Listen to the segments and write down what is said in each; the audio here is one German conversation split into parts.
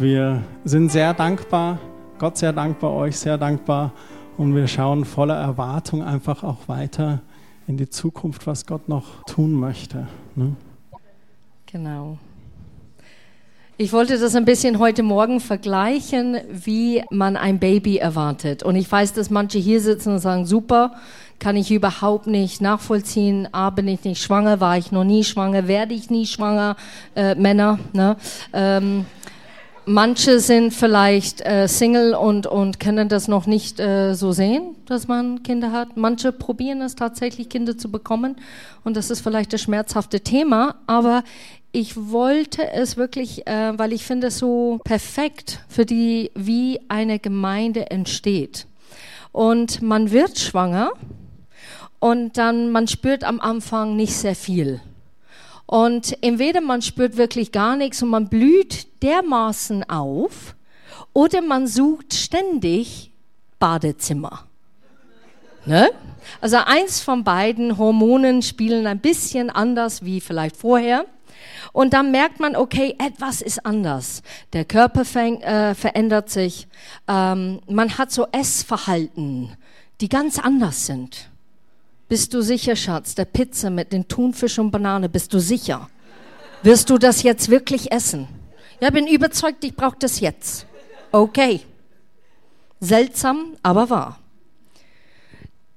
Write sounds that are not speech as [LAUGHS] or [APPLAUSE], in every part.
Wir sind sehr dankbar, Gott sehr dankbar, euch sehr dankbar und wir schauen voller Erwartung einfach auch weiter in die Zukunft, was Gott noch tun möchte. Ne? Genau. Ich wollte das ein bisschen heute Morgen vergleichen, wie man ein Baby erwartet. Und ich weiß, dass manche hier sitzen und sagen, super, kann ich überhaupt nicht nachvollziehen. A, bin ich nicht schwanger, war ich noch nie schwanger, werde ich nie schwanger, äh, Männer. Ne? Ähm, manche sind vielleicht äh, Single und, und können das noch nicht äh, so sehen, dass man Kinder hat. Manche probieren es tatsächlich, Kinder zu bekommen. Und das ist vielleicht das schmerzhafte Thema. Aber ich wollte es wirklich, äh, weil ich finde es so perfekt für die, wie eine Gemeinde entsteht. Und man wird schwanger und dann man spürt am Anfang nicht sehr viel. Und entweder man spürt wirklich gar nichts und man blüht dermaßen auf oder man sucht ständig Badezimmer. Ne? Also eins von beiden Hormonen spielen ein bisschen anders wie vielleicht vorher. Und dann merkt man, okay, etwas ist anders. Der Körper fäng, äh, verändert sich. Ähm, man hat so Essverhalten, die ganz anders sind. Bist du sicher, Schatz, der Pizza mit den Thunfisch und Banane, bist du sicher? Wirst du das jetzt wirklich essen? Ja, bin überzeugt, ich brauche das jetzt. Okay. Seltsam, aber wahr.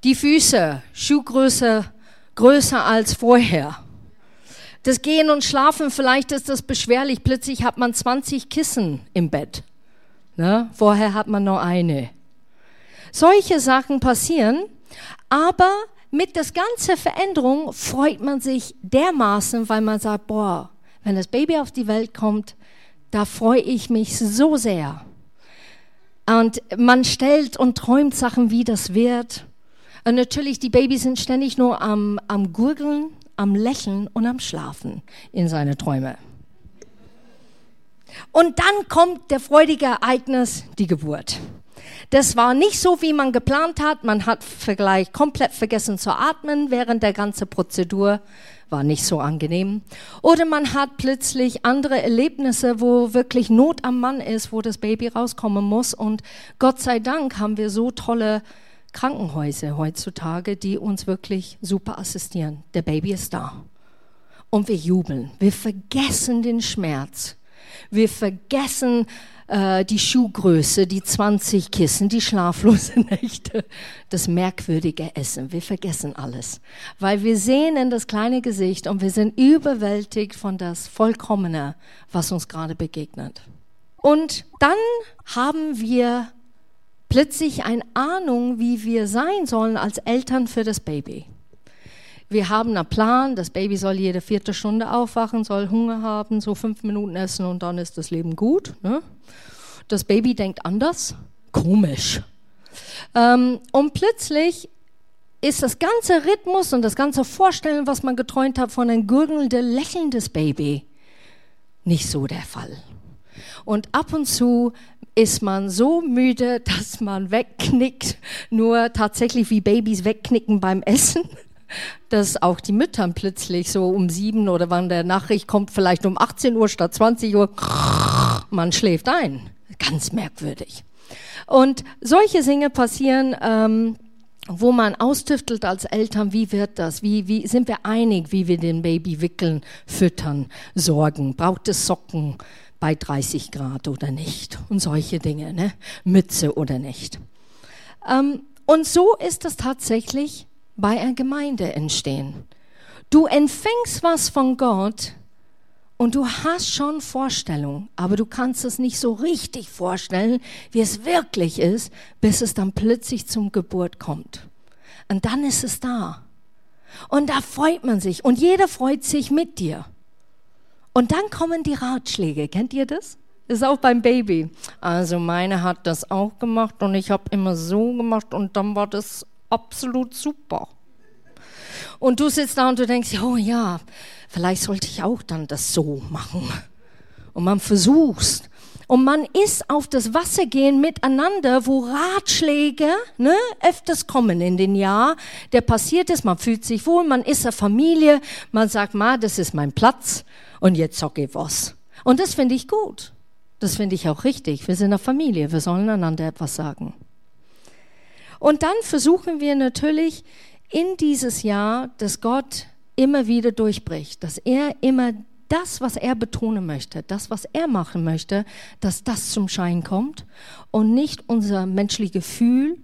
Die Füße, Schuhgröße größer als vorher. Das Gehen und Schlafen, vielleicht ist das beschwerlich. Plötzlich hat man 20 Kissen im Bett. Ne? Vorher hat man nur eine. Solche Sachen passieren, aber mit der ganzen Veränderung freut man sich dermaßen, weil man sagt, boah, wenn das Baby auf die Welt kommt, da freue ich mich so sehr. Und man stellt und träumt Sachen, wie das wird. Und natürlich, die Babys sind ständig nur am, am Gurgeln, am Lächeln und am Schlafen in seine Träume. Und dann kommt der freudige Ereignis, die Geburt. Das war nicht so, wie man geplant hat. Man hat vielleicht komplett vergessen zu atmen während der ganzen Prozedur. War nicht so angenehm. Oder man hat plötzlich andere Erlebnisse, wo wirklich Not am Mann ist, wo das Baby rauskommen muss. Und Gott sei Dank haben wir so tolle Krankenhäuser heutzutage, die uns wirklich super assistieren. Der Baby ist da. Und wir jubeln. Wir vergessen den Schmerz. Wir vergessen äh, die Schuhgröße, die 20 Kissen, die schlaflose [LAUGHS] Nächte, das merkwürdige Essen. Wir vergessen alles. Weil wir sehen in das kleine Gesicht und wir sind überwältigt von das Vollkommene, was uns gerade begegnet. Und dann haben wir plötzlich eine Ahnung, wie wir sein sollen als Eltern für das Baby. Wir haben einen Plan, das Baby soll jede vierte Stunde aufwachen, soll Hunger haben, so fünf Minuten essen und dann ist das Leben gut. Ne? Das Baby denkt anders. Komisch. Ähm, und plötzlich ist das ganze Rhythmus und das ganze Vorstellen, was man geträumt hat von einem gurgelnden, lächelndes Baby, nicht so der Fall. Und ab und zu ist man so müde, [LAUGHS] dass man wegknickt, nur tatsächlich wie Babys wegknicken beim Essen, dass auch die Mütter plötzlich so um sieben oder wann der Nachricht kommt, vielleicht um 18 Uhr statt 20 Uhr, man schläft ein. Ganz merkwürdig. Und solche Dinge passieren, ähm, wo man austüftelt als Eltern, wie wird das? Wie, wie sind wir einig, wie wir den Baby wickeln, füttern, sorgen? Braucht es Socken? bei 30 Grad oder nicht und solche Dinge, ne? Mütze oder nicht. Ähm, und so ist es tatsächlich bei einer Gemeinde entstehen. Du empfängst was von Gott und du hast schon Vorstellung, aber du kannst es nicht so richtig vorstellen, wie es wirklich ist, bis es dann plötzlich zum Geburt kommt. Und dann ist es da. Und da freut man sich und jeder freut sich mit dir. Und dann kommen die Ratschläge. Kennt ihr das? Das ist auch beim Baby. Also meine hat das auch gemacht und ich habe immer so gemacht und dann war das absolut super. Und du sitzt da und du denkst, oh ja, vielleicht sollte ich auch dann das so machen. Und man versuchst. Und man ist auf das Wasser gehen miteinander, wo Ratschläge ne, öfters kommen in den Jahr. Der passiert ist, man fühlt sich wohl, man ist eine Familie, man sagt, ma, das ist mein Platz und jetzt sag ich was. Und das finde ich gut. Das finde ich auch richtig. Wir sind eine Familie, wir sollen einander etwas sagen. Und dann versuchen wir natürlich in dieses Jahr, dass Gott immer wieder durchbricht, dass er immer das, was er betonen möchte, das, was er machen möchte, dass das zum Schein kommt und nicht unser menschliches Gefühl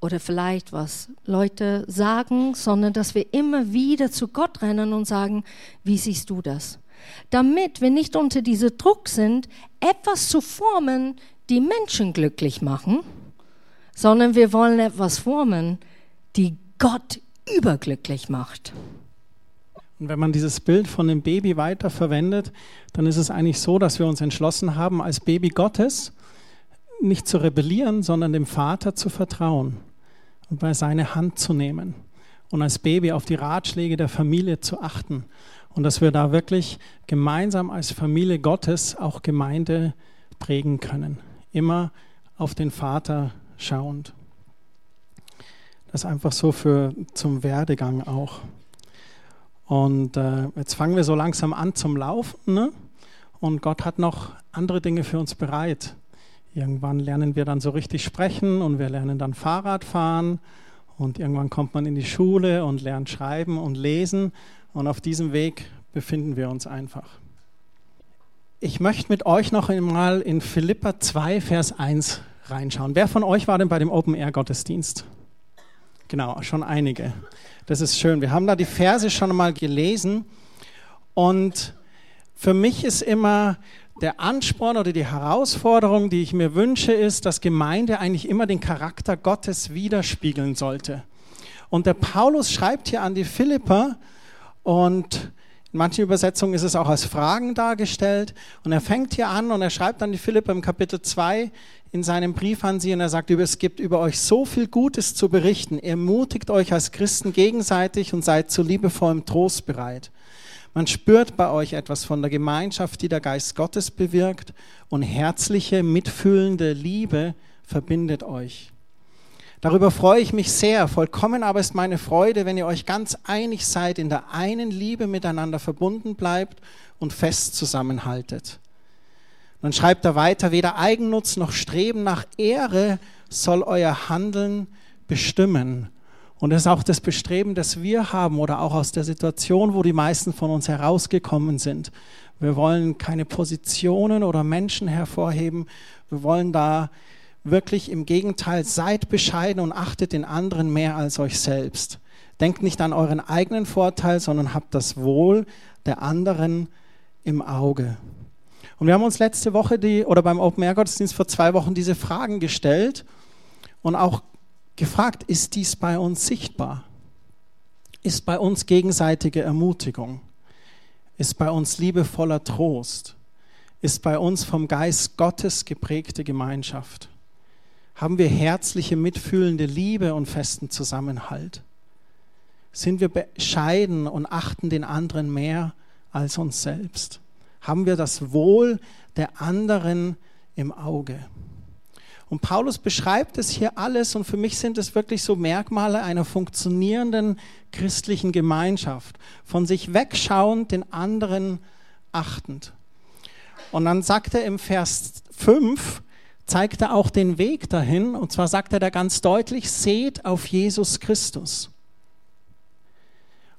oder vielleicht was Leute sagen, sondern dass wir immer wieder zu Gott rennen und sagen, wie siehst du das? Damit wir nicht unter diesem Druck sind, etwas zu formen, die Menschen glücklich machen, sondern wir wollen etwas formen, die Gott überglücklich macht. Und wenn man dieses Bild von dem Baby weiter verwendet, dann ist es eigentlich so, dass wir uns entschlossen haben, als Baby Gottes nicht zu rebellieren, sondern dem Vater zu vertrauen und bei seine Hand zu nehmen und als Baby auf die Ratschläge der Familie zu achten und dass wir da wirklich gemeinsam als Familie Gottes auch Gemeinde prägen können, immer auf den Vater schauend. Das einfach so für zum Werdegang auch. Und äh, jetzt fangen wir so langsam an zum Laufen. Ne? Und Gott hat noch andere Dinge für uns bereit. Irgendwann lernen wir dann so richtig sprechen und wir lernen dann Fahrrad fahren. Und irgendwann kommt man in die Schule und lernt schreiben und lesen. Und auf diesem Weg befinden wir uns einfach. Ich möchte mit euch noch einmal in Philippa 2, Vers 1 reinschauen. Wer von euch war denn bei dem Open Air Gottesdienst? Genau, schon einige. Das ist schön. Wir haben da die Verse schon mal gelesen und für mich ist immer der Ansporn oder die Herausforderung, die ich mir wünsche, ist, dass Gemeinde eigentlich immer den Charakter Gottes widerspiegeln sollte. Und der Paulus schreibt hier an die Philipper und in manchen Übersetzungen ist es auch als Fragen dargestellt. Und er fängt hier an und er schreibt an die Philipper im Kapitel 2 in seinem Brief an sie und er sagt, es gibt über euch so viel Gutes zu berichten. Ermutigt euch als Christen gegenseitig und seid zu liebevollem Trost bereit. Man spürt bei euch etwas von der Gemeinschaft, die der Geist Gottes bewirkt und herzliche, mitfühlende Liebe verbindet euch. Darüber freue ich mich sehr. Vollkommen aber ist meine Freude, wenn ihr euch ganz einig seid, in der einen Liebe miteinander verbunden bleibt und fest zusammenhaltet. Dann schreibt er weiter, weder Eigennutz noch Streben nach Ehre soll euer Handeln bestimmen. Und das ist auch das Bestreben, das wir haben oder auch aus der Situation, wo die meisten von uns herausgekommen sind. Wir wollen keine Positionen oder Menschen hervorheben. Wir wollen da wirklich im Gegenteil, seid bescheiden und achtet den anderen mehr als euch selbst. Denkt nicht an euren eigenen Vorteil, sondern habt das Wohl der anderen im Auge. Und wir haben uns letzte Woche die, oder beim Open Air Gottesdienst vor zwei Wochen diese Fragen gestellt und auch gefragt, ist dies bei uns sichtbar? Ist bei uns gegenseitige Ermutigung? Ist bei uns liebevoller Trost? Ist bei uns vom Geist Gottes geprägte Gemeinschaft? Haben wir herzliche, mitfühlende Liebe und festen Zusammenhalt? Sind wir bescheiden und achten den anderen mehr als uns selbst? haben wir das Wohl der anderen im Auge. Und Paulus beschreibt es hier alles und für mich sind es wirklich so Merkmale einer funktionierenden christlichen Gemeinschaft. Von sich wegschauend, den anderen achtend. Und dann sagt er im Vers 5, zeigt er auch den Weg dahin. Und zwar sagt er da ganz deutlich, seht auf Jesus Christus.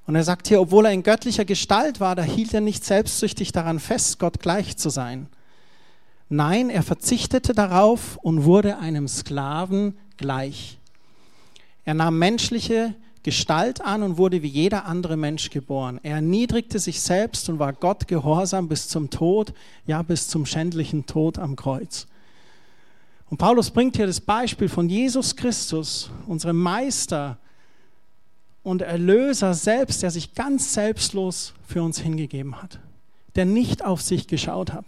Und er sagt hier, obwohl er in göttlicher Gestalt war, da hielt er nicht selbstsüchtig daran fest, Gott gleich zu sein. Nein, er verzichtete darauf und wurde einem Sklaven gleich. Er nahm menschliche Gestalt an und wurde wie jeder andere Mensch geboren. Er erniedrigte sich selbst und war Gott gehorsam bis zum Tod, ja bis zum schändlichen Tod am Kreuz. Und Paulus bringt hier das Beispiel von Jesus Christus, unserem Meister, und Erlöser selbst, der sich ganz selbstlos für uns hingegeben hat, der nicht auf sich geschaut hat,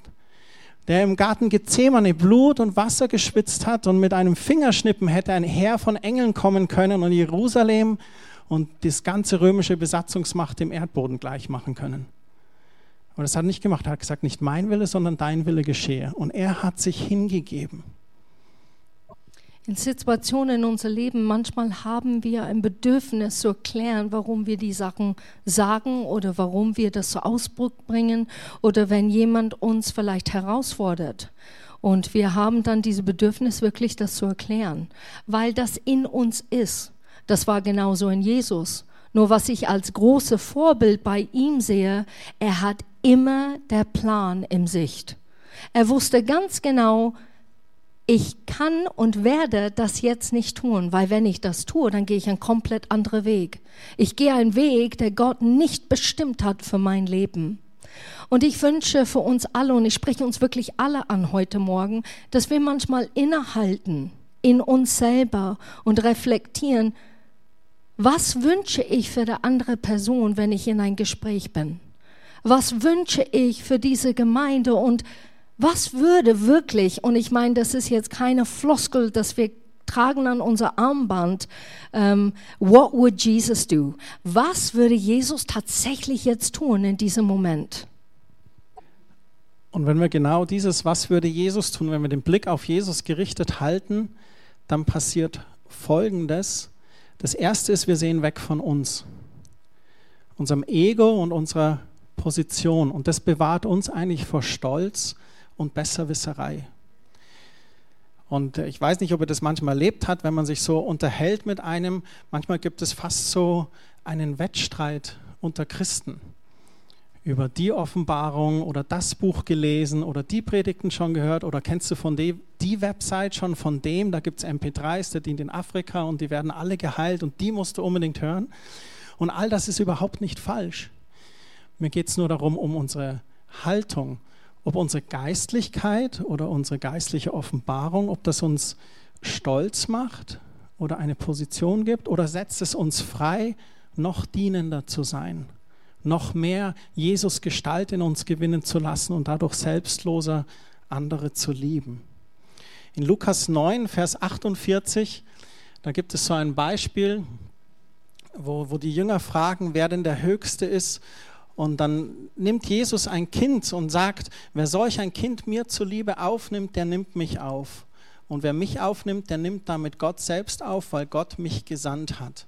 der im Garten Gethsemane Blut und Wasser geschwitzt hat und mit einem Fingerschnippen hätte ein Heer von Engeln kommen können und Jerusalem und das ganze römische Besatzungsmacht dem Erdboden gleich machen können. Aber das hat er nicht gemacht. Er hat gesagt, nicht mein Wille, sondern dein Wille geschehe. Und er hat sich hingegeben in Situationen in unserem Leben, manchmal haben wir ein Bedürfnis zu erklären, warum wir die Sachen sagen oder warum wir das zu Ausdruck bringen oder wenn jemand uns vielleicht herausfordert. Und wir haben dann diese Bedürfnis, wirklich das zu erklären, weil das in uns ist. Das war genauso in Jesus. Nur was ich als große Vorbild bei ihm sehe, er hat immer der Plan im Sicht. Er wusste ganz genau, ich kann und werde das jetzt nicht tun, weil wenn ich das tue, dann gehe ich einen komplett anderen Weg. Ich gehe einen Weg, der Gott nicht bestimmt hat für mein Leben. Und ich wünsche für uns alle, und ich spreche uns wirklich alle an heute Morgen, dass wir manchmal innehalten in uns selber und reflektieren, was wünsche ich für die andere Person, wenn ich in ein Gespräch bin? Was wünsche ich für diese Gemeinde und was würde wirklich, und ich meine, das ist jetzt keine Floskel, dass wir tragen an unser Armband, um, ähm, what would Jesus do? Was würde Jesus tatsächlich jetzt tun in diesem Moment? Und wenn wir genau dieses, was würde Jesus tun, wenn wir den Blick auf Jesus gerichtet halten, dann passiert Folgendes. Das Erste ist, wir sehen weg von uns, unserem Ego und unserer Position. Und das bewahrt uns eigentlich vor Stolz und Besserwisserei. Und ich weiß nicht, ob er das manchmal erlebt hat, wenn man sich so unterhält mit einem. Manchmal gibt es fast so einen Wettstreit unter Christen über die Offenbarung oder das Buch gelesen oder die Predigten schon gehört oder kennst du von dem, die Website schon von dem, da gibt es MP3s, der dient in Afrika und die werden alle geheilt und die musst du unbedingt hören. Und all das ist überhaupt nicht falsch. Mir geht es nur darum, um unsere Haltung ob unsere Geistlichkeit oder unsere geistliche Offenbarung, ob das uns stolz macht oder eine Position gibt oder setzt es uns frei, noch dienender zu sein, noch mehr Jesus Gestalt in uns gewinnen zu lassen und dadurch selbstloser andere zu lieben. In Lukas 9, Vers 48, da gibt es so ein Beispiel, wo, wo die Jünger fragen, wer denn der Höchste ist. Und dann nimmt Jesus ein Kind und sagt, wer solch ein Kind mir zuliebe aufnimmt, der nimmt mich auf. Und wer mich aufnimmt, der nimmt damit Gott selbst auf, weil Gott mich gesandt hat.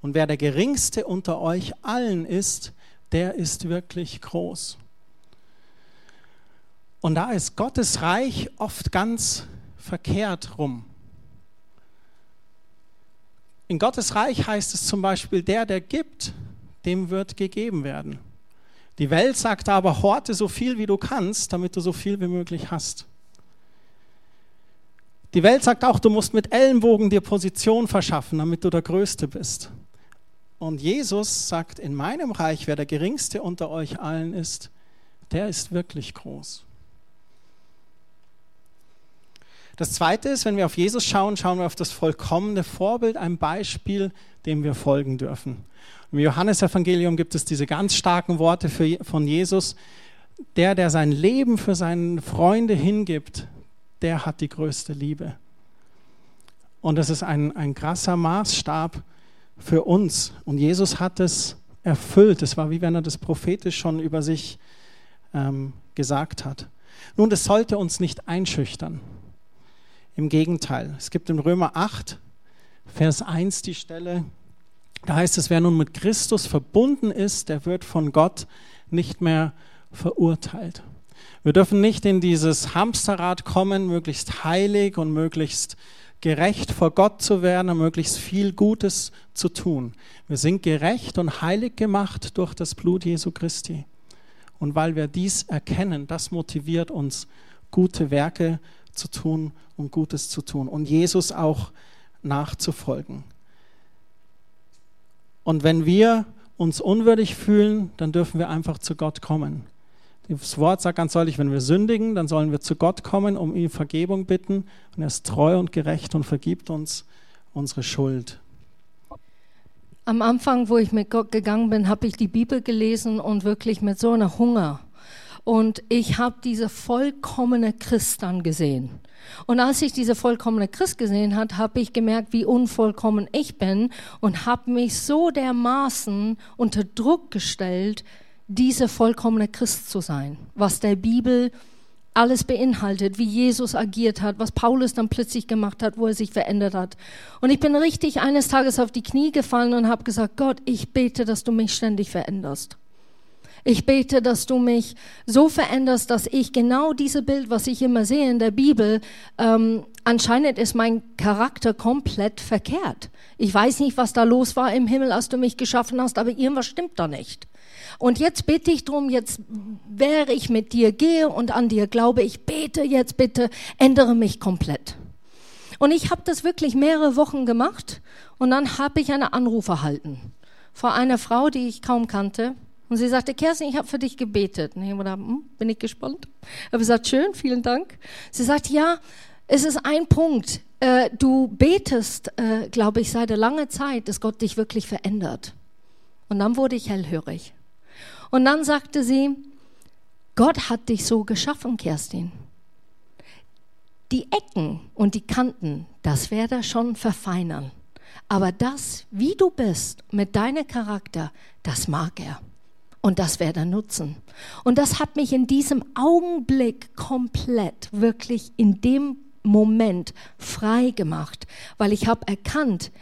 Und wer der geringste unter euch allen ist, der ist wirklich groß. Und da ist Gottes Reich oft ganz verkehrt rum. In Gottes Reich heißt es zum Beispiel, der, der gibt, dem wird gegeben werden. Die Welt sagt aber, horte so viel wie du kannst, damit du so viel wie möglich hast. Die Welt sagt auch, du musst mit Ellenbogen dir Position verschaffen, damit du der Größte bist. Und Jesus sagt, in meinem Reich, wer der Geringste unter euch allen ist, der ist wirklich groß. Das Zweite ist, wenn wir auf Jesus schauen, schauen wir auf das vollkommene Vorbild, ein Beispiel, dem wir folgen dürfen. Im Johannesevangelium gibt es diese ganz starken Worte für, von Jesus. Der, der sein Leben für seine Freunde hingibt, der hat die größte Liebe. Und das ist ein, ein krasser Maßstab für uns. Und Jesus hat es erfüllt. Es war wie wenn er das prophetisch schon über sich ähm, gesagt hat. Nun, das sollte uns nicht einschüchtern. Im Gegenteil. Es gibt in Römer 8, Vers 1 die Stelle, da heißt es, wer nun mit Christus verbunden ist, der wird von Gott nicht mehr verurteilt. Wir dürfen nicht in dieses Hamsterrad kommen, möglichst heilig und möglichst gerecht vor Gott zu werden und möglichst viel Gutes zu tun. Wir sind gerecht und heilig gemacht durch das Blut Jesu Christi. Und weil wir dies erkennen, das motiviert uns, gute Werke zu tun und Gutes zu tun und Jesus auch nachzufolgen. Und wenn wir uns unwürdig fühlen, dann dürfen wir einfach zu Gott kommen. Das Wort sagt ganz deutlich, wenn wir sündigen, dann sollen wir zu Gott kommen, um ihm Vergebung bitten. Und er ist treu und gerecht und vergibt uns unsere Schuld. Am Anfang, wo ich mit Gott gegangen bin, habe ich die Bibel gelesen und wirklich mit so einer Hunger. Und ich habe diese vollkommene Christ dann gesehen. Und als ich diese vollkommene Christ gesehen hat, habe ich gemerkt, wie unvollkommen ich bin und habe mich so dermaßen unter Druck gestellt, diese vollkommene Christ zu sein, was der Bibel alles beinhaltet, wie Jesus agiert hat, was Paulus dann plötzlich gemacht hat, wo er sich verändert hat. Und ich bin richtig eines Tages auf die Knie gefallen und habe gesagt, Gott, ich bete, dass du mich ständig veränderst. Ich bete, dass du mich so veränderst, dass ich genau dieses Bild, was ich immer sehe in der Bibel, ähm, anscheinend ist mein Charakter komplett verkehrt. Ich weiß nicht, was da los war im Himmel, als du mich geschaffen hast, aber irgendwas stimmt da nicht. Und jetzt bitte ich darum, jetzt wäre ich mit dir gehe und an dir glaube, ich bete jetzt bitte, ändere mich komplett. Und ich habe das wirklich mehrere Wochen gemacht und dann habe ich einen Anruf erhalten von einer Frau, die ich kaum kannte. Und sie sagte, Kerstin, ich habe für dich gebetet. Und ich habe hm, bin ich gespannt. Ich habe gesagt, schön, vielen Dank. Sie sagte, ja, es ist ein Punkt. Äh, du betest, äh, glaube ich, seit langer Zeit, dass Gott dich wirklich verändert. Und dann wurde ich hellhörig. Und dann sagte sie, Gott hat dich so geschaffen, Kerstin. Die Ecken und die Kanten, das werde er schon verfeinern. Aber das, wie du bist, mit deinem Charakter, das mag er. Und das werde er nutzen. Und das hat mich in diesem Augenblick komplett, wirklich in dem Moment frei gemacht, weil ich habe erkannt,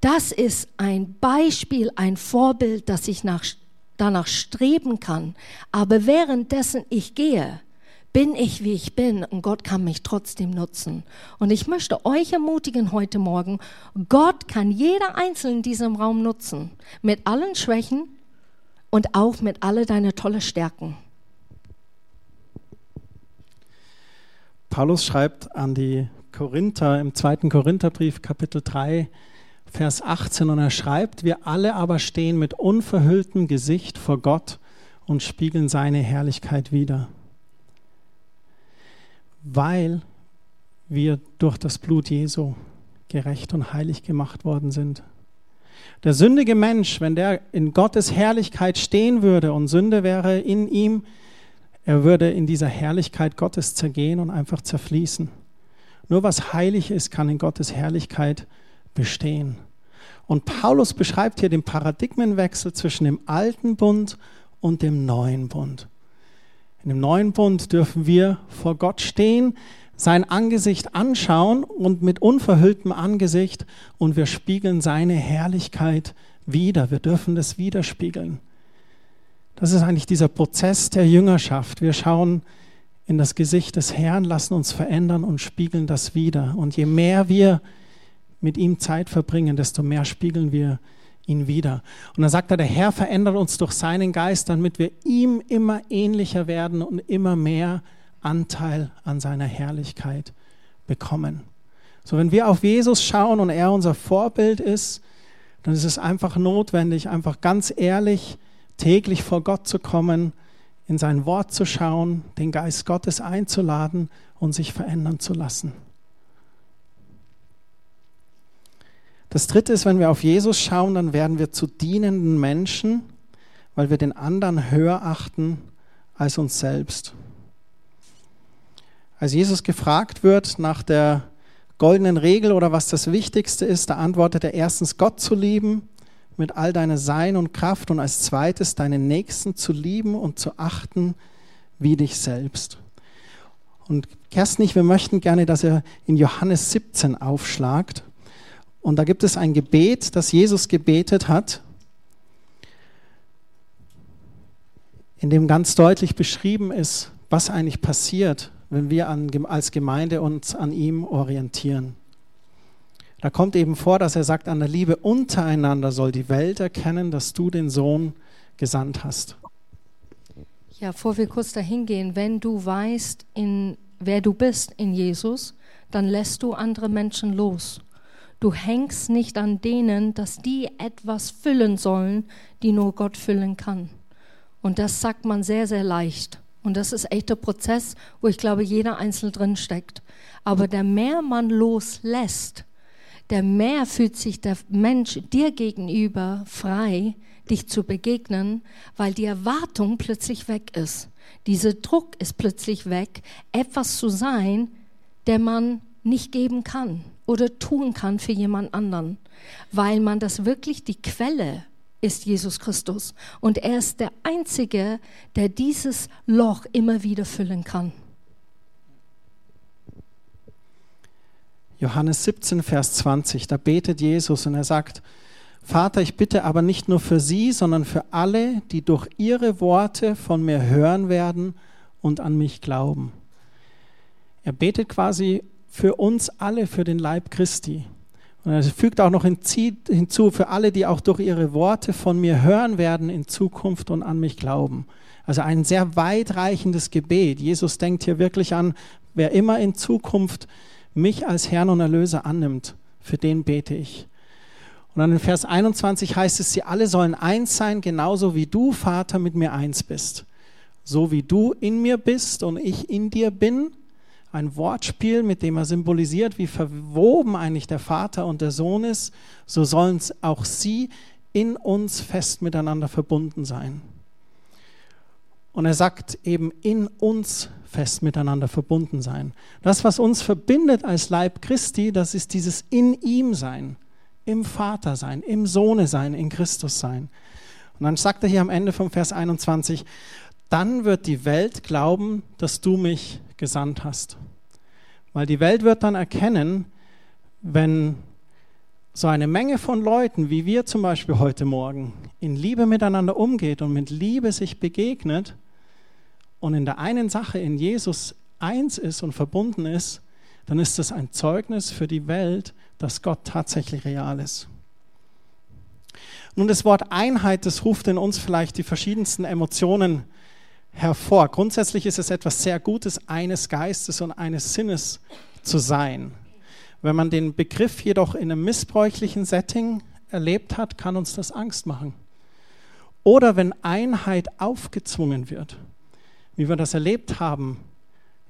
das ist ein Beispiel, ein Vorbild, das ich nach, danach streben kann. Aber währenddessen ich gehe, bin ich, wie ich bin und Gott kann mich trotzdem nutzen. Und ich möchte euch ermutigen heute Morgen, Gott kann jeder Einzelne in diesem Raum nutzen, mit allen Schwächen und auch mit alle deine tolle Stärken. Paulus schreibt an die Korinther im zweiten Korintherbrief Kapitel 3 Vers 18 und er schreibt, wir alle aber stehen mit unverhülltem Gesicht vor Gott und spiegeln seine Herrlichkeit wider weil wir durch das Blut Jesu gerecht und heilig gemacht worden sind. Der sündige Mensch, wenn der in Gottes Herrlichkeit stehen würde und Sünde wäre in ihm, er würde in dieser Herrlichkeit Gottes zergehen und einfach zerfließen. Nur was heilig ist, kann in Gottes Herrlichkeit bestehen. Und Paulus beschreibt hier den Paradigmenwechsel zwischen dem alten Bund und dem neuen Bund. In dem neuen Bund dürfen wir vor Gott stehen, sein Angesicht anschauen und mit unverhülltem Angesicht und wir spiegeln seine Herrlichkeit wieder. Wir dürfen das widerspiegeln. Das ist eigentlich dieser Prozess der Jüngerschaft. Wir schauen in das Gesicht des Herrn, lassen uns verändern und spiegeln das wieder. Und je mehr wir mit ihm Zeit verbringen, desto mehr spiegeln wir ihn wieder. Und dann sagt er, der Herr verändert uns durch seinen Geist, damit wir ihm immer ähnlicher werden und immer mehr Anteil an seiner Herrlichkeit bekommen. So, wenn wir auf Jesus schauen und er unser Vorbild ist, dann ist es einfach notwendig, einfach ganz ehrlich täglich vor Gott zu kommen, in sein Wort zu schauen, den Geist Gottes einzuladen und sich verändern zu lassen. Das dritte ist, wenn wir auf Jesus schauen, dann werden wir zu dienenden Menschen, weil wir den anderen höher achten als uns selbst. Als Jesus gefragt wird nach der goldenen Regel oder was das Wichtigste ist, da antwortet er erstens Gott zu lieben mit all deiner Sein und Kraft und als zweites deinen Nächsten zu lieben und zu achten wie dich selbst. Und Kerstin, wir möchten gerne, dass er in Johannes 17 aufschlagt. Und da gibt es ein Gebet, das Jesus gebetet hat, in dem ganz deutlich beschrieben ist, was eigentlich passiert, wenn wir an, als Gemeinde uns an ihm orientieren. Da kommt eben vor, dass er sagt, an der Liebe untereinander soll die Welt erkennen, dass du den Sohn gesandt hast. Ja, bevor wir kurz dahin gehen, wenn du weißt, in, wer du bist in Jesus, dann lässt du andere Menschen los. Du hängst nicht an denen, dass die etwas füllen sollen, die nur Gott füllen kann. Und das sagt man sehr, sehr leicht. Und das ist echt der Prozess, wo ich glaube, jeder Einzelne drin steckt. Aber der mehr man loslässt, der mehr fühlt sich der Mensch dir gegenüber frei, dich zu begegnen, weil die Erwartung plötzlich weg ist. Dieser Druck ist plötzlich weg, etwas zu sein, der man nicht geben kann oder tun kann für jemand anderen, weil man das wirklich die Quelle ist Jesus Christus und er ist der einzige, der dieses Loch immer wieder füllen kann. Johannes 17 Vers 20, da betet Jesus und er sagt: Vater, ich bitte aber nicht nur für sie, sondern für alle, die durch ihre Worte von mir hören werden und an mich glauben. Er betet quasi für uns alle, für den Leib Christi. Und er fügt auch noch hinzu, für alle, die auch durch ihre Worte von mir hören werden in Zukunft und an mich glauben. Also ein sehr weitreichendes Gebet. Jesus denkt hier wirklich an, wer immer in Zukunft mich als Herrn und Erlöser annimmt, für den bete ich. Und dann in Vers 21 heißt es, sie alle sollen eins sein, genauso wie du, Vater, mit mir eins bist. So wie du in mir bist und ich in dir bin. Ein Wortspiel, mit dem er symbolisiert, wie verwoben eigentlich der Vater und der Sohn ist, so sollen auch sie in uns fest miteinander verbunden sein. Und er sagt eben in uns fest miteinander verbunden sein. Das, was uns verbindet als Leib Christi, das ist dieses in ihm sein, im Vater sein, im Sohne sein, in Christus sein. Und dann sagt er hier am Ende vom Vers 21, dann wird die Welt glauben, dass du mich gesandt hast. Weil die Welt wird dann erkennen, wenn so eine Menge von Leuten, wie wir zum Beispiel heute Morgen, in Liebe miteinander umgeht und mit Liebe sich begegnet, und in der einen Sache in Jesus eins ist und verbunden ist, dann ist das ein Zeugnis für die Welt, dass Gott tatsächlich real ist. Nun, das Wort Einheit, das ruft in uns vielleicht die verschiedensten Emotionen hervor. Grundsätzlich ist es etwas sehr Gutes, eines Geistes und eines Sinnes zu sein. Wenn man den Begriff jedoch in einem missbräuchlichen Setting erlebt hat, kann uns das Angst machen. Oder wenn Einheit aufgezwungen wird wie wir das erlebt haben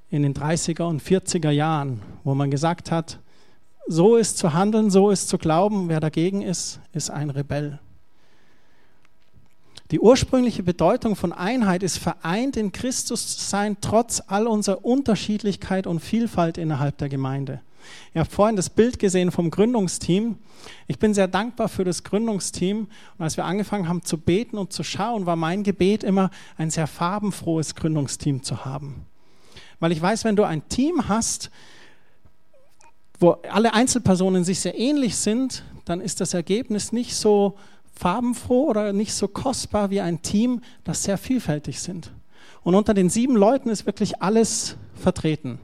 in den 30er und 40er Jahren, wo man gesagt hat, so ist zu handeln, so ist zu glauben, wer dagegen ist, ist ein Rebell. Die ursprüngliche Bedeutung von Einheit ist vereint in Christus zu sein, trotz all unserer Unterschiedlichkeit und Vielfalt innerhalb der Gemeinde. Ihr habt vorhin das Bild gesehen vom Gründungsteam. Ich bin sehr dankbar für das Gründungsteam. Und als wir angefangen haben zu beten und zu schauen, war mein Gebet immer, ein sehr farbenfrohes Gründungsteam zu haben. Weil ich weiß, wenn du ein Team hast, wo alle Einzelpersonen sich sehr ähnlich sind, dann ist das Ergebnis nicht so farbenfroh oder nicht so kostbar wie ein Team, das sehr vielfältig sind. Und unter den sieben Leuten ist wirklich alles vertreten.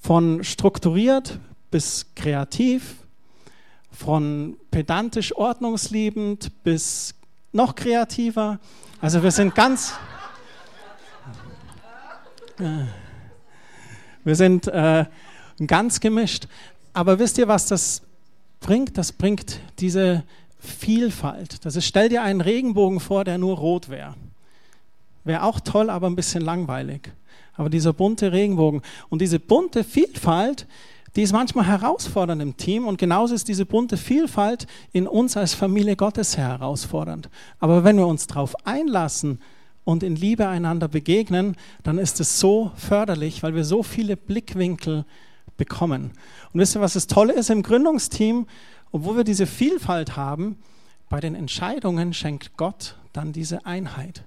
Von strukturiert bis kreativ, von pedantisch ordnungsliebend bis noch kreativer. Also wir sind ganz... Äh, wir sind äh, ganz gemischt. Aber wisst ihr, was das bringt? Das bringt diese Vielfalt. Das ist, stell dir einen Regenbogen vor, der nur rot wäre. Wäre auch toll, aber ein bisschen langweilig aber dieser bunte Regenbogen. Und diese bunte Vielfalt, die ist manchmal herausfordernd im Team und genauso ist diese bunte Vielfalt in uns als Familie Gottes herausfordernd. Aber wenn wir uns darauf einlassen und in Liebe einander begegnen, dann ist es so förderlich, weil wir so viele Blickwinkel bekommen. Und wisst ihr, was das Tolle ist im Gründungsteam? Obwohl wir diese Vielfalt haben, bei den Entscheidungen schenkt Gott dann diese Einheit.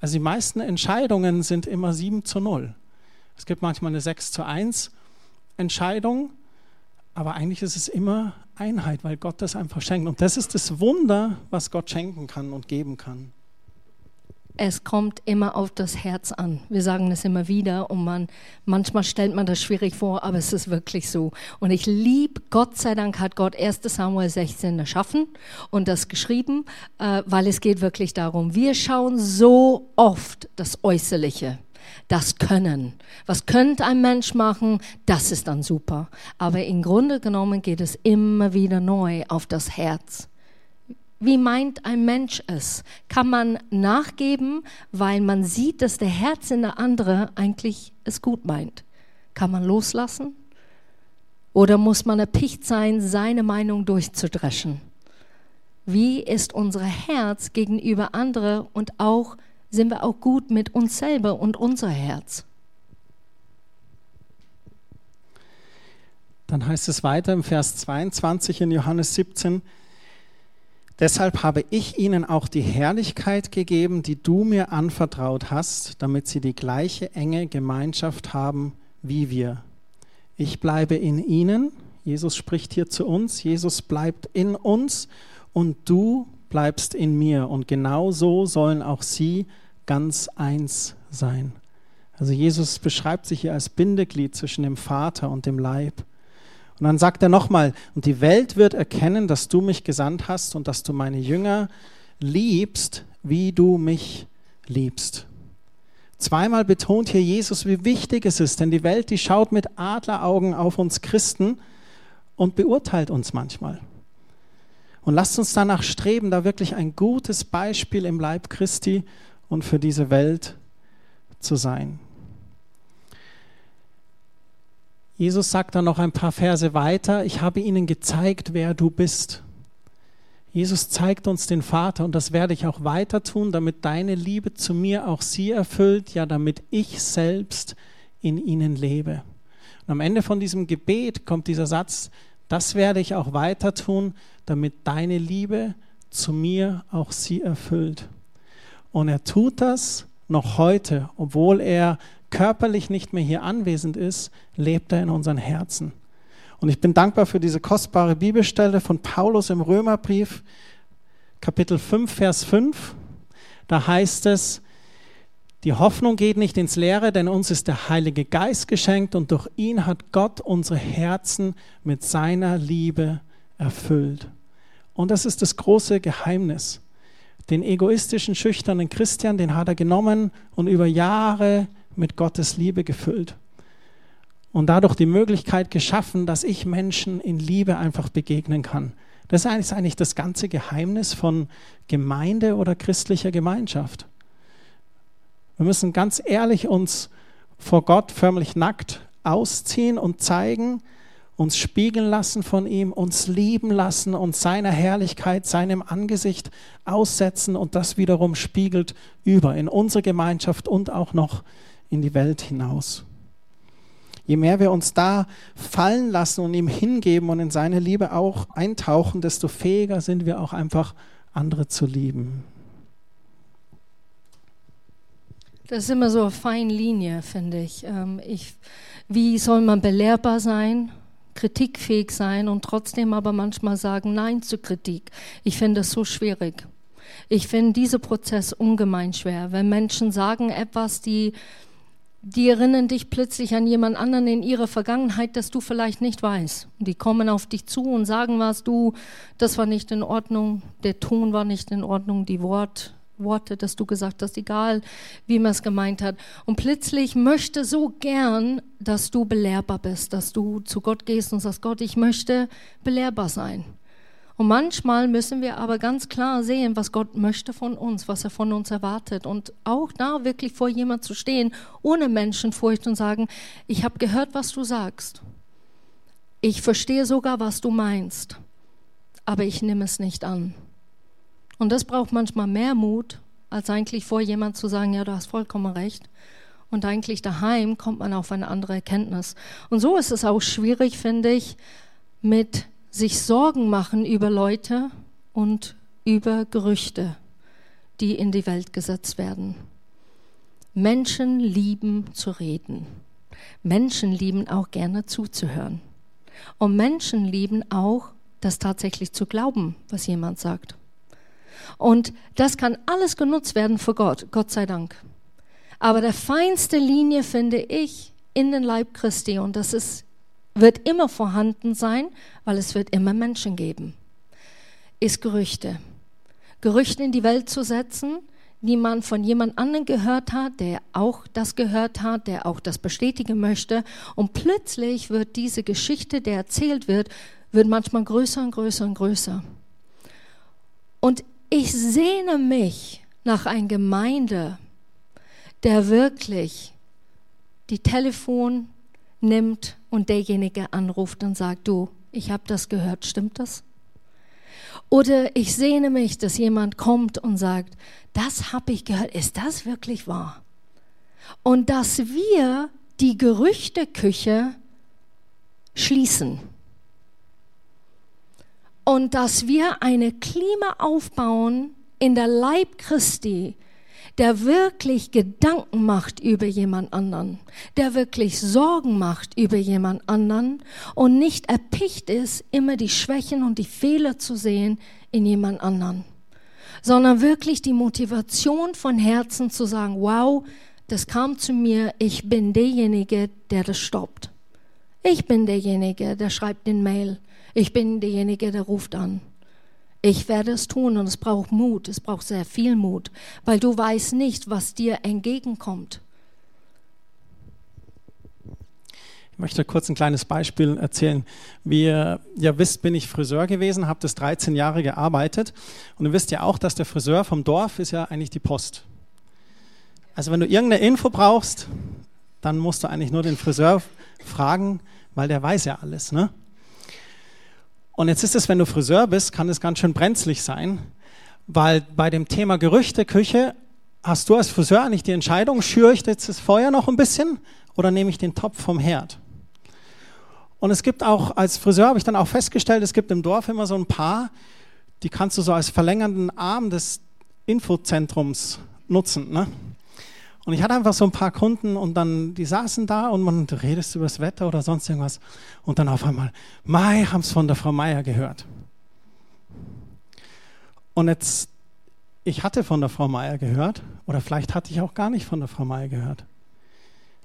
Also die meisten Entscheidungen sind immer 7 zu 0. Es gibt manchmal eine 6 zu 1 Entscheidung, aber eigentlich ist es immer Einheit, weil Gott das einfach schenkt. Und das ist das Wunder, was Gott schenken kann und geben kann es kommt immer auf das Herz an. Wir sagen das immer wieder und man, manchmal stellt man das schwierig vor, aber es ist wirklich so. Und ich liebe, Gott sei Dank hat Gott 1 Samuel 16 erschaffen und das geschrieben, äh, weil es geht wirklich darum, wir schauen so oft das Äußerliche das Können. Was könnte ein Mensch machen? Das ist dann super. Aber im Grunde genommen geht es immer wieder neu auf das Herz. Wie meint ein Mensch es? Kann man nachgeben, weil man sieht, dass der Herz in der andere eigentlich es gut meint? Kann man loslassen? Oder muss man erpicht sein, seine Meinung durchzudreschen? Wie ist unser Herz gegenüber andere und auch sind wir auch gut mit uns selber und unser Herz? Dann heißt es weiter im Vers 22 in Johannes 17, Deshalb habe ich ihnen auch die Herrlichkeit gegeben, die du mir anvertraut hast, damit sie die gleiche enge Gemeinschaft haben wie wir. Ich bleibe in ihnen, Jesus spricht hier zu uns, Jesus bleibt in uns und du bleibst in mir. Und genau so sollen auch sie ganz eins sein. Also Jesus beschreibt sich hier als Bindeglied zwischen dem Vater und dem Leib. Und dann sagt er nochmal, und die Welt wird erkennen, dass du mich gesandt hast und dass du meine Jünger liebst, wie du mich liebst. Zweimal betont hier Jesus, wie wichtig es ist, denn die Welt, die schaut mit Adleraugen auf uns Christen und beurteilt uns manchmal. Und lasst uns danach streben, da wirklich ein gutes Beispiel im Leib Christi und für diese Welt zu sein. Jesus sagt dann noch ein paar Verse weiter, ich habe ihnen gezeigt, wer du bist. Jesus zeigt uns den Vater und das werde ich auch weiter tun, damit deine Liebe zu mir auch sie erfüllt, ja damit ich selbst in ihnen lebe. Und am Ende von diesem Gebet kommt dieser Satz, das werde ich auch weiter tun, damit deine Liebe zu mir auch sie erfüllt. Und er tut das noch heute, obwohl er körperlich nicht mehr hier anwesend ist, lebt er in unseren Herzen. Und ich bin dankbar für diese kostbare Bibelstelle von Paulus im Römerbrief, Kapitel 5, Vers 5. Da heißt es, die Hoffnung geht nicht ins Leere, denn uns ist der Heilige Geist geschenkt und durch ihn hat Gott unsere Herzen mit seiner Liebe erfüllt. Und das ist das große Geheimnis. Den egoistischen, schüchternen Christian, den hat er genommen und über Jahre mit Gottes Liebe gefüllt. Und dadurch die Möglichkeit geschaffen, dass ich Menschen in Liebe einfach begegnen kann. Das ist eigentlich das ganze Geheimnis von Gemeinde oder christlicher Gemeinschaft. Wir müssen ganz ehrlich uns vor Gott förmlich nackt ausziehen und zeigen, uns spiegeln lassen von ihm, uns lieben lassen und seiner Herrlichkeit, seinem Angesicht aussetzen und das wiederum spiegelt über in unsere Gemeinschaft und auch noch in die Welt hinaus. Je mehr wir uns da fallen lassen und ihm hingeben und in seine Liebe auch eintauchen, desto fähiger sind wir auch einfach andere zu lieben. Das ist immer so eine feine Linie, finde ich. Ähm, ich. Wie soll man belehrbar sein, kritikfähig sein und trotzdem aber manchmal sagen Nein zu Kritik? Ich finde das so schwierig. Ich finde diesen Prozess ungemein schwer. Wenn Menschen sagen etwas, die die erinnern dich plötzlich an jemand anderen in ihrer Vergangenheit, das du vielleicht nicht weißt. Die kommen auf dich zu und sagen was, du, das war nicht in Ordnung, der Ton war nicht in Ordnung, die Wort, Worte, das du gesagt hast, egal wie man es gemeint hat. Und plötzlich möchte so gern, dass du belehrbar bist, dass du zu Gott gehst und sagst, Gott, ich möchte belehrbar sein. Und manchmal müssen wir aber ganz klar sehen, was Gott möchte von uns, was er von uns erwartet. Und auch da wirklich vor jemand zu stehen, ohne Menschenfurcht und sagen, ich habe gehört, was du sagst. Ich verstehe sogar, was du meinst, aber ich nehme es nicht an. Und das braucht manchmal mehr Mut, als eigentlich vor jemand zu sagen, ja, du hast vollkommen recht. Und eigentlich daheim kommt man auf eine andere Erkenntnis. Und so ist es auch schwierig, finde ich, mit sich Sorgen machen über Leute und über Gerüchte, die in die Welt gesetzt werden. Menschen lieben zu reden. Menschen lieben auch gerne zuzuhören. Und Menschen lieben auch, das tatsächlich zu glauben, was jemand sagt. Und das kann alles genutzt werden für Gott, Gott sei Dank. Aber der feinste Linie finde ich in den Leib Christi, und das ist wird immer vorhanden sein, weil es wird immer Menschen geben, ist Gerüchte. Gerüchte in die Welt zu setzen, die man von jemand anderem gehört hat, der auch das gehört hat, der auch das bestätigen möchte. Und plötzlich wird diese Geschichte, die erzählt wird, wird manchmal größer und größer und größer. Und ich sehne mich nach einer Gemeinde, der wirklich die Telefon nimmt und derjenige anruft und sagt, du, ich habe das gehört, stimmt das? Oder ich sehne mich, dass jemand kommt und sagt, das habe ich gehört, ist das wirklich wahr? Und dass wir die Gerüchteküche schließen. Und dass wir eine Klima aufbauen in der Leib Christi, der wirklich Gedanken macht über jemand anderen, der wirklich Sorgen macht über jemand anderen und nicht erpicht ist, immer die Schwächen und die Fehler zu sehen in jemand anderen, sondern wirklich die Motivation von Herzen zu sagen, wow, das kam zu mir, ich bin derjenige, der das stoppt. Ich bin derjenige, der schreibt den Mail. Ich bin derjenige, der ruft an. Ich werde es tun und es braucht Mut, es braucht sehr viel Mut, weil du weißt nicht, was dir entgegenkommt. Ich möchte kurz ein kleines Beispiel erzählen. Wie ihr ja wisst, bin ich Friseur gewesen, habe das 13 Jahre gearbeitet. Und ihr wisst ja auch, dass der Friseur vom Dorf ist ja eigentlich die Post. Also wenn du irgendeine Info brauchst, dann musst du eigentlich nur den Friseur fragen, weil der weiß ja alles. Ne? Und jetzt ist es, wenn du Friseur bist, kann es ganz schön brenzlig sein, weil bei dem Thema Gerüchteküche hast du als Friseur eigentlich die Entscheidung, schüre ich jetzt das Feuer noch ein bisschen oder nehme ich den Topf vom Herd? Und es gibt auch, als Friseur habe ich dann auch festgestellt, es gibt im Dorf immer so ein paar, die kannst du so als verlängernden Arm des Infozentrums nutzen. Ne? Und ich hatte einfach so ein paar Kunden und dann, die saßen da und man redest über das Wetter oder sonst irgendwas. Und dann auf einmal, Mai, haben es von der Frau Meier gehört. Und jetzt, ich hatte von der Frau Meier gehört, oder vielleicht hatte ich auch gar nicht von der Frau Meier gehört.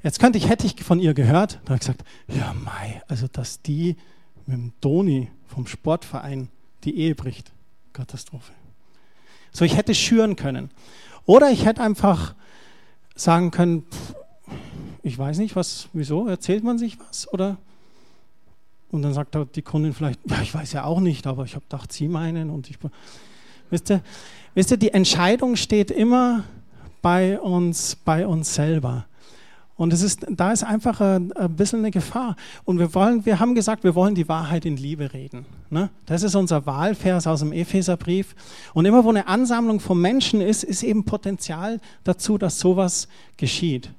Jetzt könnte ich, hätte ich von ihr gehört, da habe ich gesagt, ja Mai, also dass die mit dem Doni vom Sportverein die Ehe bricht. Katastrophe. So, ich hätte schüren können. Oder ich hätte einfach sagen können, pff, ich weiß nicht, was, wieso, erzählt man sich was? Oder? Und dann sagt die Kundin vielleicht, [LAUGHS] ja, ich weiß ja auch nicht, aber ich habe gedacht, Sie meinen. Und ich, wisst ihr, wisst ihr, die Entscheidung steht immer bei uns, bei uns selber. Und es ist, da ist einfach ein, ein, bisschen eine Gefahr. Und wir wollen, wir haben gesagt, wir wollen die Wahrheit in Liebe reden. Ne? Das ist unser Wahlvers aus dem Epheserbrief. Und immer wo eine Ansammlung von Menschen ist, ist eben Potenzial dazu, dass sowas geschieht.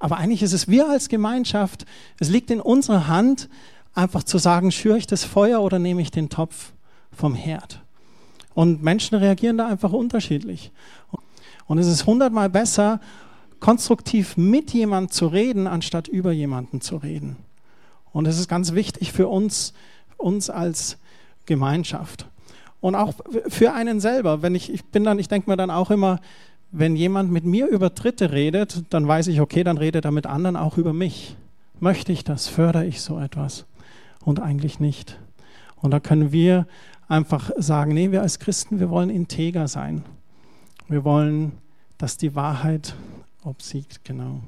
Aber eigentlich ist es wir als Gemeinschaft, es liegt in unserer Hand, einfach zu sagen, schüre ich das Feuer oder nehme ich den Topf vom Herd? Und Menschen reagieren da einfach unterschiedlich. Und es ist hundertmal besser, konstruktiv mit jemandem zu reden, anstatt über jemanden zu reden. Und das ist ganz wichtig für uns, uns als Gemeinschaft. Und auch für einen selber. Wenn ich, ich bin dann, ich denke mir dann auch immer, wenn jemand mit mir über Dritte redet, dann weiß ich, okay, dann redet er mit anderen auch über mich. Möchte ich das? Fördere ich so etwas? Und eigentlich nicht. Und da können wir einfach sagen, nee, wir als Christen, wir wollen integer sein. Wir wollen, dass die Wahrheit obsiegt, genau.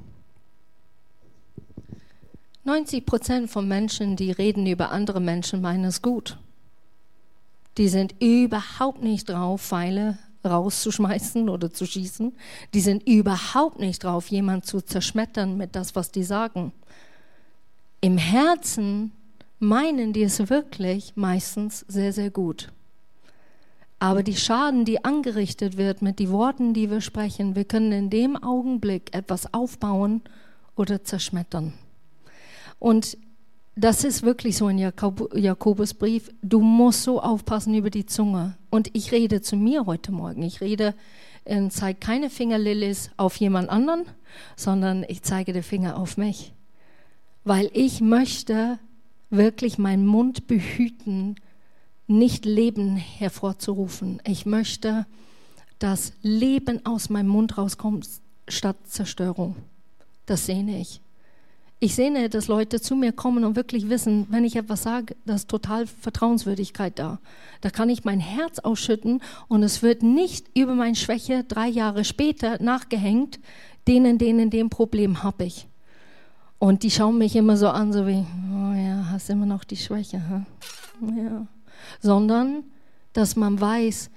90 Prozent von Menschen, die reden über andere Menschen, meinen es gut. Die sind überhaupt nicht drauf, Pfeile rauszuschmeißen oder zu schießen. Die sind überhaupt nicht drauf, jemanden zu zerschmettern mit das, was die sagen. Im Herzen meinen die es wirklich meistens sehr, sehr gut. Aber die Schaden, die angerichtet wird mit den Worten, die wir sprechen, wir können in dem Augenblick etwas aufbauen oder zerschmettern. Und das ist wirklich so in Jakob, Jakobusbrief. Du musst so aufpassen über die Zunge. Und ich rede zu mir heute Morgen. Ich rede, äh, zeige keine Fingerlillis auf jemand anderen, sondern ich zeige den Finger auf mich. Weil ich möchte wirklich meinen Mund behüten, nicht Leben hervorzurufen. Ich möchte, dass Leben aus meinem Mund rauskommt statt Zerstörung. Das sehne ich. Ich sehne, dass Leute zu mir kommen und wirklich wissen, wenn ich etwas sage, da ist total Vertrauenswürdigkeit da. Da kann ich mein Herz ausschütten und es wird nicht über meine Schwäche drei Jahre später nachgehängt, denen, denen, dem Problem habe ich. Und die schauen mich immer so an, so wie, oh ja, hast immer noch die Schwäche. Huh? Ja sondern dass man weiß,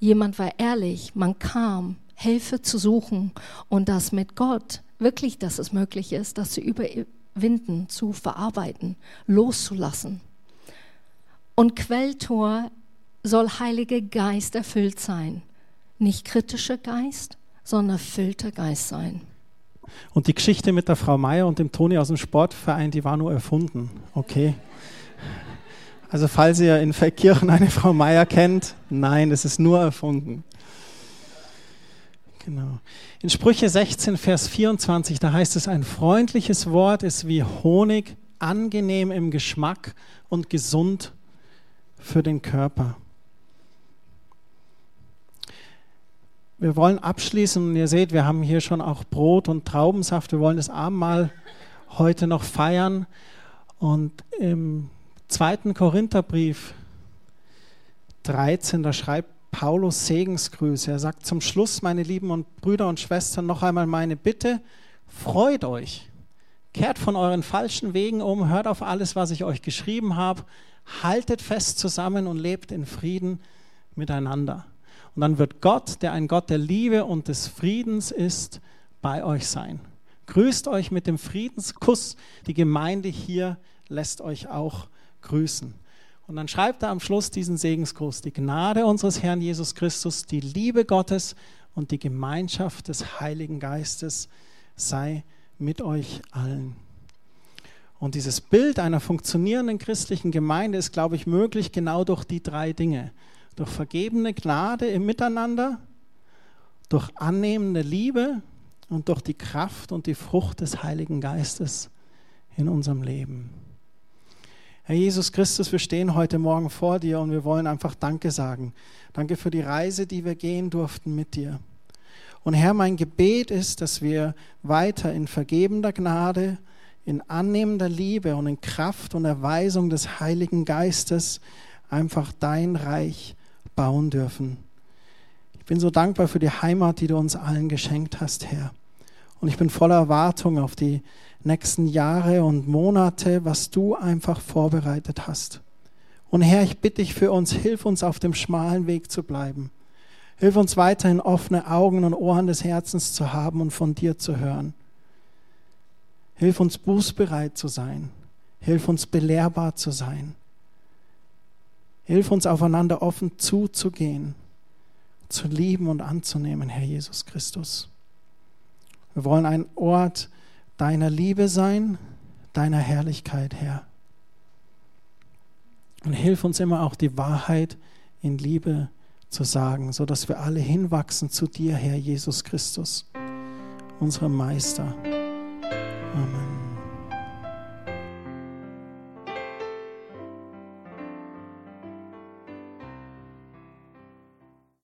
jemand war ehrlich, man kam, Hilfe zu suchen und dass mit Gott wirklich, dass es möglich ist, das zu überwinden, zu verarbeiten, loszulassen. Und Quelltor soll Heiliger Geist erfüllt sein. Nicht kritischer Geist, sondern erfüllter Geist sein. Und die Geschichte mit der Frau Meier und dem Toni aus dem Sportverein, die war nur erfunden. Okay. Also falls ihr in Feldkirchen eine Frau Meier kennt, nein, es ist nur erfunden. Genau. In Sprüche 16, Vers 24, da heißt es, ein freundliches Wort ist wie Honig, angenehm im Geschmack und gesund für den Körper. Wir wollen abschließen und ihr seht, wir haben hier schon auch Brot und Traubensaft. Wir wollen das Abendmahl heute noch feiern. Und im zweiten Korintherbrief 13, da schreibt Paulus Segensgrüße. Er sagt zum Schluss, meine lieben und Brüder und Schwestern, noch einmal meine Bitte, freut euch. Kehrt von euren falschen Wegen um, hört auf alles, was ich euch geschrieben habe, haltet fest zusammen und lebt in Frieden miteinander. Und dann wird Gott, der ein Gott der Liebe und des Friedens ist, bei euch sein. Grüßt euch mit dem Friedenskuss. Die Gemeinde hier lässt euch auch grüßen. Und dann schreibt er am Schluss diesen Segensgruß. Die Gnade unseres Herrn Jesus Christus, die Liebe Gottes und die Gemeinschaft des Heiligen Geistes sei mit euch allen. Und dieses Bild einer funktionierenden christlichen Gemeinde ist, glaube ich, möglich genau durch die drei Dinge. Durch vergebene Gnade im Miteinander, durch annehmende Liebe und durch die Kraft und die Frucht des Heiligen Geistes in unserem Leben. Herr Jesus Christus, wir stehen heute Morgen vor dir und wir wollen einfach Danke sagen. Danke für die Reise, die wir gehen durften mit dir. Und Herr, mein Gebet ist, dass wir weiter in vergebender Gnade, in annehmender Liebe und in Kraft und Erweisung des Heiligen Geistes einfach dein Reich bauen dürfen. Ich bin so dankbar für die Heimat, die du uns allen geschenkt hast, Herr. Und ich bin voller Erwartung auf die nächsten Jahre und Monate, was du einfach vorbereitet hast. Und Herr, ich bitte dich für uns, hilf uns auf dem schmalen Weg zu bleiben. Hilf uns weiterhin offene Augen und Ohren des Herzens zu haben und von dir zu hören. Hilf uns bußbereit zu sein. Hilf uns belehrbar zu sein. Hilf uns aufeinander offen zuzugehen, zu lieben und anzunehmen, Herr Jesus Christus. Wir wollen ein Ort deiner Liebe sein, deiner Herrlichkeit, Herr. Und hilf uns immer auch die Wahrheit in Liebe zu sagen, sodass wir alle hinwachsen zu dir, Herr Jesus Christus, unserem Meister. Amen.